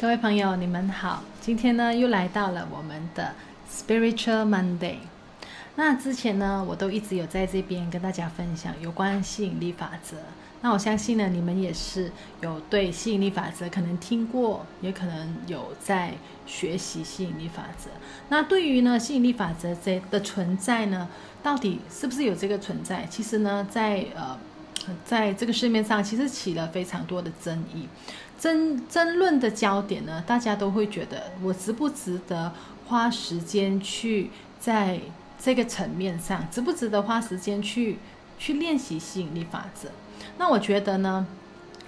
各位朋友，你们好！今天呢，又来到了我们的 Spiritual Monday。那之前呢，我都一直有在这边跟大家分享有关吸引力法则。那我相信呢，你们也是有对吸引力法则可能听过，也可能有在学习吸引力法则。那对于呢，吸引力法则这的存在呢，到底是不是有这个存在？其实呢，在呃，在这个市面上，其实起了非常多的争议。争争论的焦点呢，大家都会觉得我值不值得花时间去在这个层面上，值不值得花时间去去练习吸引力法则？那我觉得呢，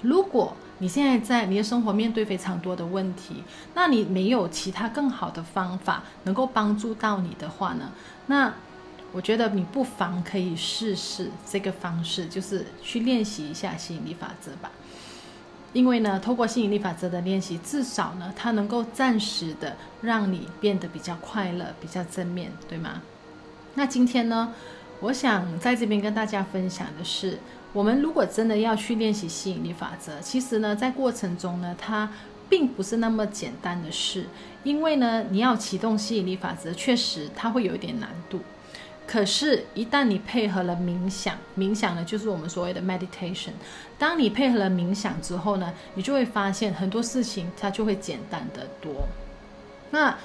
如果你现在在你的生活面对非常多的问题，那你没有其他更好的方法能够帮助到你的话呢，那我觉得你不妨可以试试这个方式，就是去练习一下吸引力法则吧。因为呢，透过吸引力法则的练习，至少呢，它能够暂时的让你变得比较快乐、比较正面，对吗？那今天呢，我想在这边跟大家分享的是，我们如果真的要去练习吸引力法则，其实呢，在过程中呢，它并不是那么简单的事，因为呢，你要启动吸引力法则，确实它会有一点难度。可是，一旦你配合了冥想，冥想呢，就是我们所谓的 meditation。当你配合了冥想之后呢，你就会发现很多事情它就会简单得多。那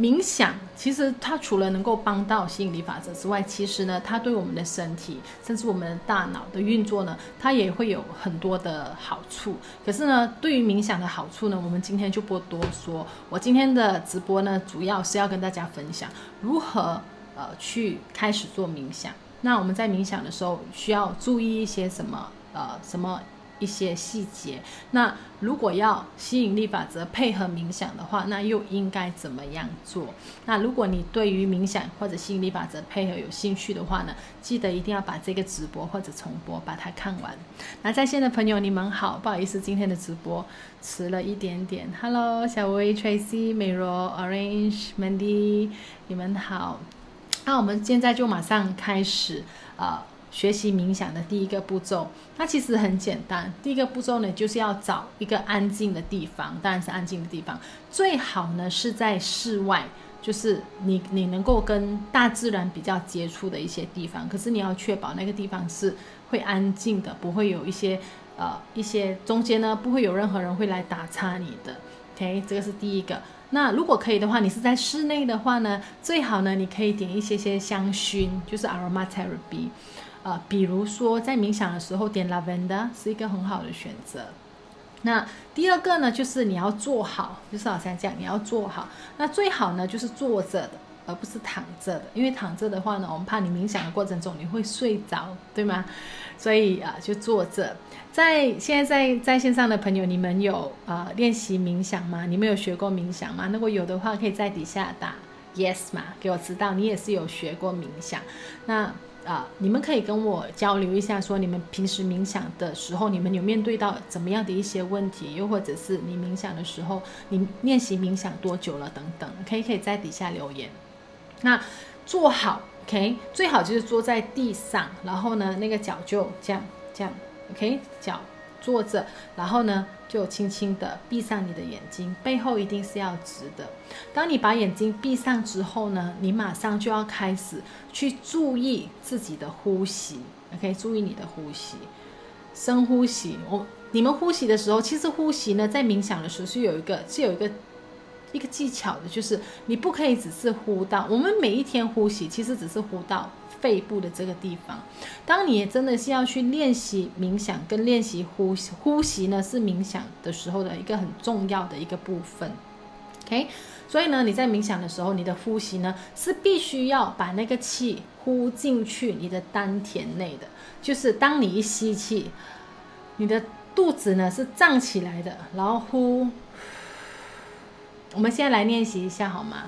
冥想其实它除了能够帮到吸引力法则之外，其实呢，它对我们的身体，甚至我们的大脑的运作呢，它也会有很多的好处。可是呢，对于冥想的好处呢，我们今天就不多说。我今天的直播呢，主要是要跟大家分享如何。呃，去开始做冥想。那我们在冥想的时候需要注意一些什么？呃，什么一些细节？那如果要吸引力法则配合冥想的话，那又应该怎么样做？那如果你对于冥想或者吸引力法则配合有兴趣的话呢，记得一定要把这个直播或者重播把它看完。那在线的朋友你们好，不好意思，今天的直播迟了一点点。Hello，小薇、Tracy、美若、Orange、Mandy，你们好。那我们现在就马上开始，呃，学习冥想的第一个步骤。那其实很简单，第一个步骤呢，就是要找一个安静的地方，当然是安静的地方，最好呢是在室外，就是你你能够跟大自然比较接触的一些地方。可是你要确保那个地方是会安静的，不会有一些呃一些中间呢不会有任何人会来打岔你的。OK，这个是第一个。那如果可以的话，你是在室内的话呢，最好呢，你可以点一些些香薰，就是 aromatherapy，呃，比如说在冥想的时候点 lavender 是一个很好的选择。那第二个呢，就是你要坐好，就是好像讲，你要坐好。那最好呢，就是坐着的，而不是躺着的，因为躺着的话呢，我们怕你冥想的过程中你会睡着，对吗？所以啊，就坐着。在现在在在线上的朋友，你们有啊、练习冥想吗？你们有学过冥想吗？如果有的话，可以在底下打 yes 嘛，给我知道你也是有学过冥想。那啊、你们可以跟我交流一下，说你们平时冥想的时候，你们有面对到怎么样的一些问题？又或者是你冥想的时候，你练习冥想多久了？等等，可以可以在底下留言。那坐好。OK，最好就是坐在地上，然后呢，那个脚就这样这样，OK，脚坐着，然后呢，就轻轻的闭上你的眼睛，背后一定是要直的。当你把眼睛闭上之后呢，你马上就要开始去注意自己的呼吸，OK，注意你的呼吸，深呼吸。我你们呼吸的时候，其实呼吸呢，在冥想的时候是有一个是有一个。一个技巧的就是，你不可以只是呼到。我们每一天呼吸，其实只是呼到肺部的这个地方。当你真的是要去练习冥想跟练习呼吸，呼吸呢是冥想的时候的一个很重要的一个部分。OK，所以呢，你在冥想的时候，你的呼吸呢是必须要把那个气呼进去你的丹田内的。就是当你一吸气，你的肚子呢是胀起来的，然后呼。我们现在来练习一下好吗？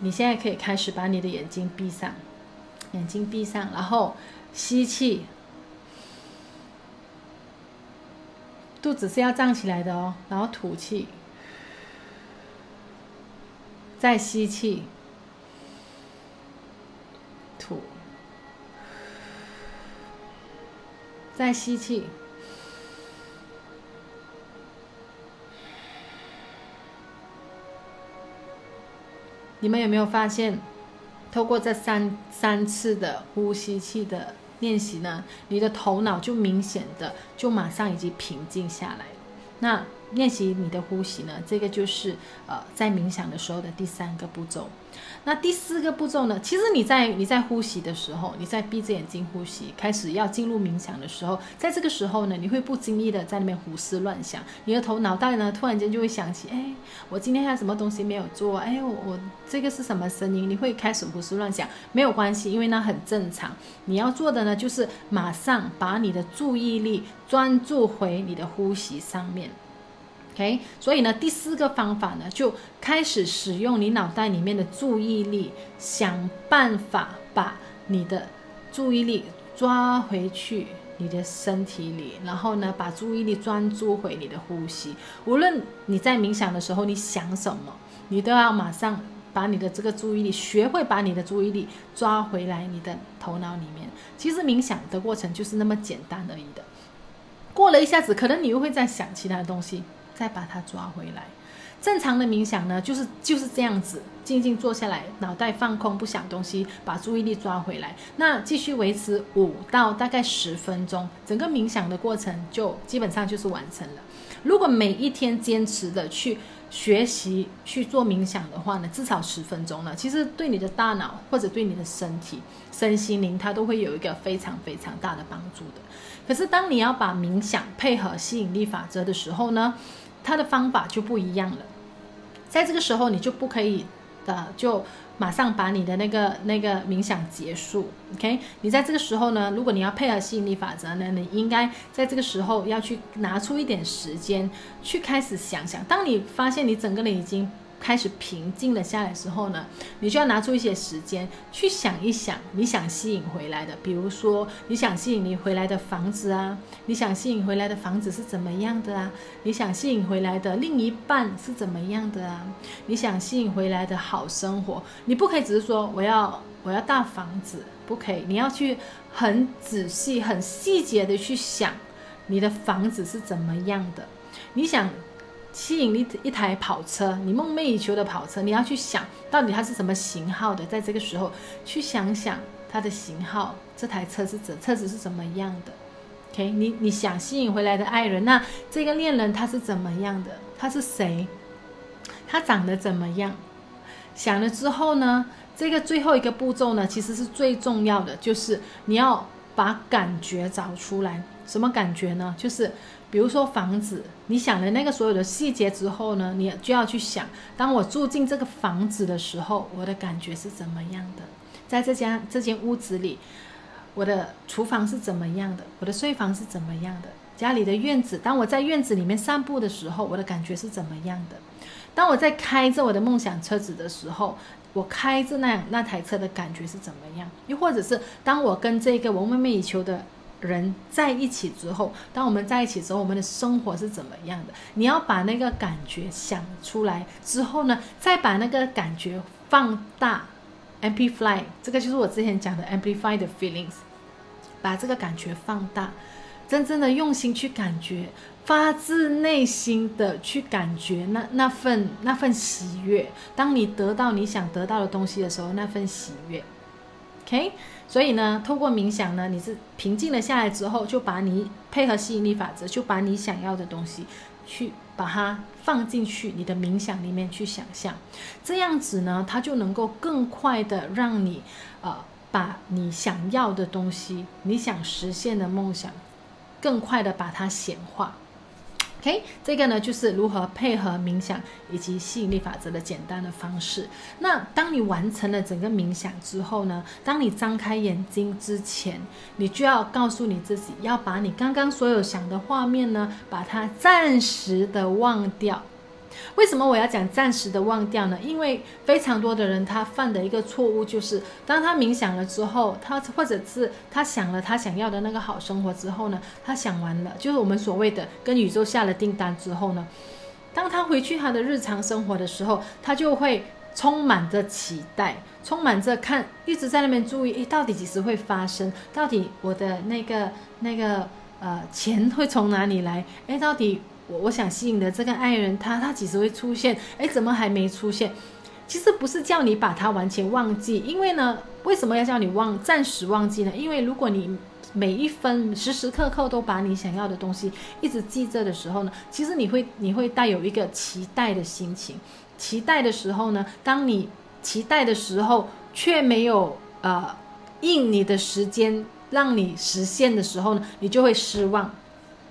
你现在可以开始把你的眼睛闭上，眼睛闭上，然后吸气，肚子是要胀起来的哦，然后吐气，再吸气，吐，再吸气。你们有没有发现，透过这三三次的呼吸器的练习呢，你的头脑就明显的就马上已经平静下来。那练习你的呼吸呢，这个就是呃在冥想的时候的第三个步骤。那第四个步骤呢？其实你在你在呼吸的时候，你在闭着眼睛呼吸，开始要进入冥想的时候，在这个时候呢，你会不经意的在那边胡思乱想，你的头脑袋呢突然间就会想起，哎，我今天还有什么东西没有做？哎，我我这个是什么声音？你会开始胡思乱想，没有关系，因为那很正常。你要做的呢，就是马上把你的注意力专注回你的呼吸上面。OK，所以呢，第四个方法呢，就开始使用你脑袋里面的注意力，想办法把你的注意力抓回去你的身体里，然后呢，把注意力专注回你的呼吸。无论你在冥想的时候你想什么，你都要马上把你的这个注意力学会把你的注意力抓回来你的头脑里面。其实冥想的过程就是那么简单而已的。过了一下子，可能你又会再想其他的东西。再把它抓回来。正常的冥想呢，就是就是这样子，静静坐下来，脑袋放空，不想东西，把注意力抓回来。那继续维持五到大概十分钟，整个冥想的过程就基本上就是完成了。如果每一天坚持的去学习去做冥想的话呢，至少十分钟呢，其实对你的大脑或者对你的身体、身心灵，它都会有一个非常非常大的帮助的。可是当你要把冥想配合吸引力法则的时候呢，他的方法就不一样了，在这个时候你就不可以的、呃，就马上把你的那个那个冥想结束，OK？你在这个时候呢，如果你要配合吸引力法则呢，你应该在这个时候要去拿出一点时间去开始想想。当你发现你整个人已经开始平静了下来之后呢，你就要拿出一些时间去想一想你想吸引回来的，比如说你想吸引你回来的房子啊，你想吸引回来的房子是怎么样的啊？你想吸引回来的另一半是怎么样的啊？你想吸引回来的好生活，你不可以只是说我要我要大房子，不可以，你要去很仔细、很细节的去想你的房子是怎么样的，你想。吸引力一台跑车，你梦寐以求的跑车，你要去想到底它是什么型号的，在这个时候去想想它的型号，这台车是怎车子是怎么样的？OK，你你想吸引回来的爱人，那这个恋人他是怎么样的？他是谁？他长得怎么样？想了之后呢，这个最后一个步骤呢，其实是最重要的，就是你要把感觉找出来。什么感觉呢？就是。比如说房子，你想了那个所有的细节之后呢，你就要去想，当我住进这个房子的时候，我的感觉是怎么样的？在这间这间屋子里，我的厨房是怎么样的？我的睡房是怎么样的？家里的院子，当我在院子里面散步的时候，我的感觉是怎么样的？当我在开着我的梦想车子的时候，我开着那那台车的感觉是怎么样？又或者是当我跟这个我梦寐以求的。人在一起之后，当我们在一起之后，我们的生活是怎么样的？你要把那个感觉想出来之后呢，再把那个感觉放大，amplify，这个就是我之前讲的 amplify the feelings，把这个感觉放大，真正的用心去感觉，发自内心的去感觉那那份那份喜悦。当你得到你想得到的东西的时候，那份喜悦，OK。所以呢，透过冥想呢，你是平静了下来之后，就把你配合吸引力法则，就把你想要的东西，去把它放进去你的冥想里面去想象，这样子呢，它就能够更快的让你，呃，把你想要的东西，你想实现的梦想，更快的把它显化。OK，这个呢就是如何配合冥想以及吸引力法则的简单的方式。那当你完成了整个冥想之后呢，当你张开眼睛之前，你就要告诉你自己，要把你刚刚所有想的画面呢，把它暂时的忘掉。为什么我要讲暂时的忘掉呢？因为非常多的人他犯的一个错误就是，当他冥想了之后，他或者是他想了他想要的那个好生活之后呢，他想完了，就是我们所谓的跟宇宙下了订单之后呢，当他回去他的日常生活的时候，他就会充满着期待，充满着看，一直在那边注意，诶，到底几时会发生？到底我的那个那个呃钱会从哪里来？诶，到底？我想吸引的这个爱人他，他他几时会出现？哎，怎么还没出现？其实不是叫你把它完全忘记，因为呢，为什么要叫你忘暂时忘记呢？因为如果你每一分时时刻刻都把你想要的东西一直记着的时候呢，其实你会你会带有一个期待的心情，期待的时候呢，当你期待的时候却没有呃应你的时间让你实现的时候呢，你就会失望，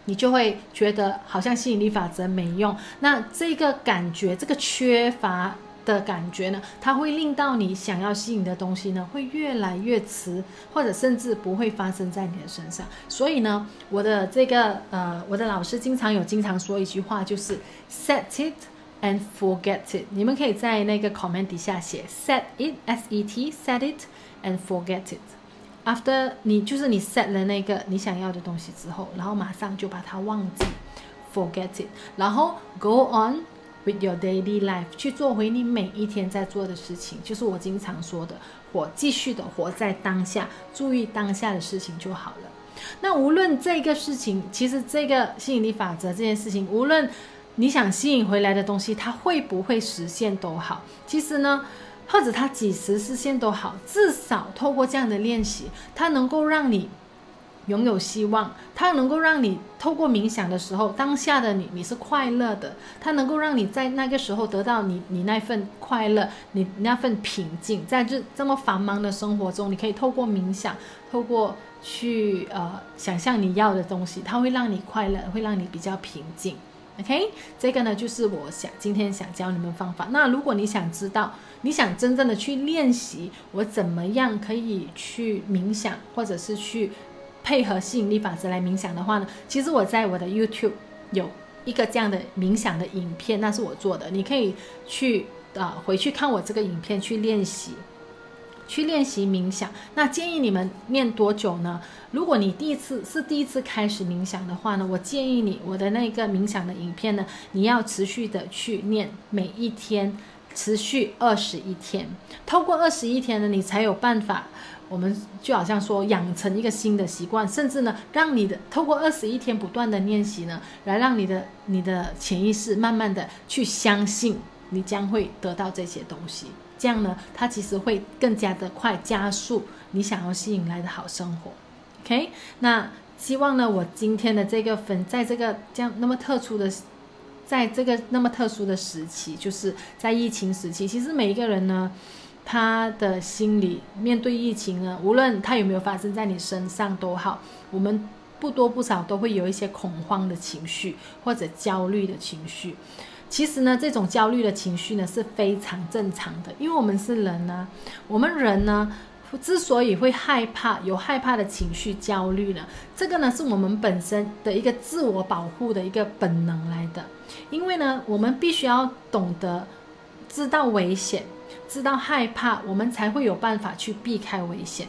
你就会觉得好像吸引力法则没用，那这个感觉这个缺乏。的感觉呢，它会令到你想要吸引的东西呢，会越来越迟，或者甚至不会发生在你的身上。所以呢，我的这个呃，我的老师经常有经常说一句话，就是 set it and forget it。你们可以在那个 comment 底下写 set it s e t set it and forget it。After 你就是你 set 了那个你想要的东西之后，然后马上就把它忘记 forget it，然后 go on。With your daily life，去做回你每一天在做的事情，就是我经常说的，活继续的活在当下，注意当下的事情就好了。那无论这个事情，其实这个吸引力法则这件事情，无论你想吸引回来的东西，它会不会实现都好，其实呢，或者它几时实现都好，至少透过这样的练习，它能够让你。拥有希望，它能够让你透过冥想的时候，当下的你你是快乐的，它能够让你在那个时候得到你你那份快乐，你那份平静，在这这么繁忙的生活中，你可以透过冥想，透过去呃想象你要的东西，它会让你快乐，会让你比较平静。OK，这个呢就是我想今天想教你们方法。那如果你想知道，你想真正的去练习，我怎么样可以去冥想，或者是去。配合吸引力法则来冥想的话呢，其实我在我的 YouTube 有一个这样的冥想的影片，那是我做的，你可以去啊、回去看我这个影片去练习，去练习冥想。那建议你们念多久呢？如果你第一次是第一次开始冥想的话呢，我建议你我的那个冥想的影片呢，你要持续的去念，每一天持续二十一天，透过二十一天呢，你才有办法。我们就好像说养成一个新的习惯，甚至呢，让你的透过二十一天不断的练习呢，来让你的你的潜意识慢慢的去相信你将会得到这些东西，这样呢，它其实会更加的快加速你想要吸引来的好生活。OK，那希望呢，我今天的这个分，在这个这样那么特殊的，在这个那么特殊的时期，就是在疫情时期，其实每一个人呢。他的心里面对疫情呢，无论他有没有发生在你身上都好，我们不多不少都会有一些恐慌的情绪或者焦虑的情绪。其实呢，这种焦虑的情绪呢是非常正常的，因为我们是人呢，我们人呢之所以会害怕，有害怕的情绪、焦虑呢，这个呢是我们本身的一个自我保护的一个本能来的。因为呢，我们必须要懂得知道危险。知道害怕，我们才会有办法去避开危险。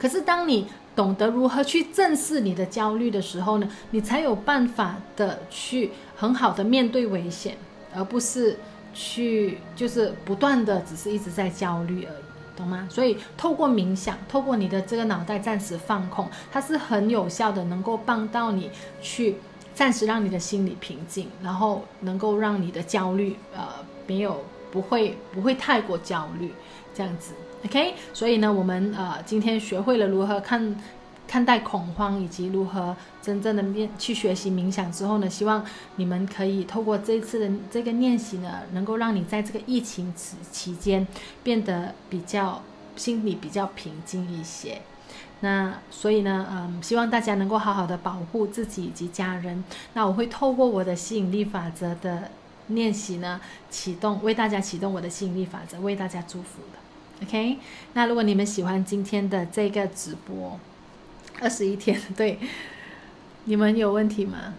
可是，当你懂得如何去正视你的焦虑的时候呢，你才有办法的去很好的面对危险，而不是去就是不断的只是一直在焦虑而已，懂吗？所以，透过冥想，透过你的这个脑袋暂时放空，它是很有效的，能够帮到你去暂时让你的心理平静，然后能够让你的焦虑呃没有。不会不会太过焦虑，这样子，OK。所以呢，我们呃今天学会了如何看看待恐慌，以及如何真正的面去学习冥想之后呢，希望你们可以透过这一次的这个练习呢，能够让你在这个疫情期期间变得比较心里比较平静一些。那所以呢，嗯，希望大家能够好好的保护自己以及家人。那我会透过我的吸引力法则的。练习呢，启动为大家启动我的吸引力法则，为大家祝福的。OK，那如果你们喜欢今天的这个直播，二十一天，对，你们有问题吗？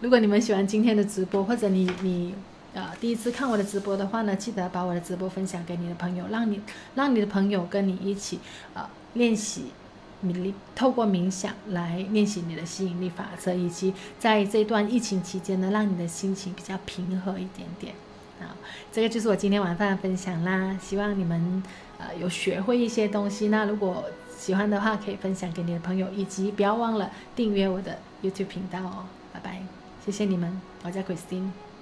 如果你们喜欢今天的直播，或者你你呃第一次看我的直播的话呢，记得把我的直播分享给你的朋友，让你让你的朋友跟你一起呃练习。你透过冥想来练习你的吸引力法则，以及在这段疫情期间呢，让你的心情比较平和一点点。啊，这个就是我今天晚饭的分享啦。希望你们呃有学会一些东西。那如果喜欢的话，可以分享给你的朋友，以及不要忘了订阅我的 YouTube 频道哦。拜拜，谢谢你们，我叫 Christine。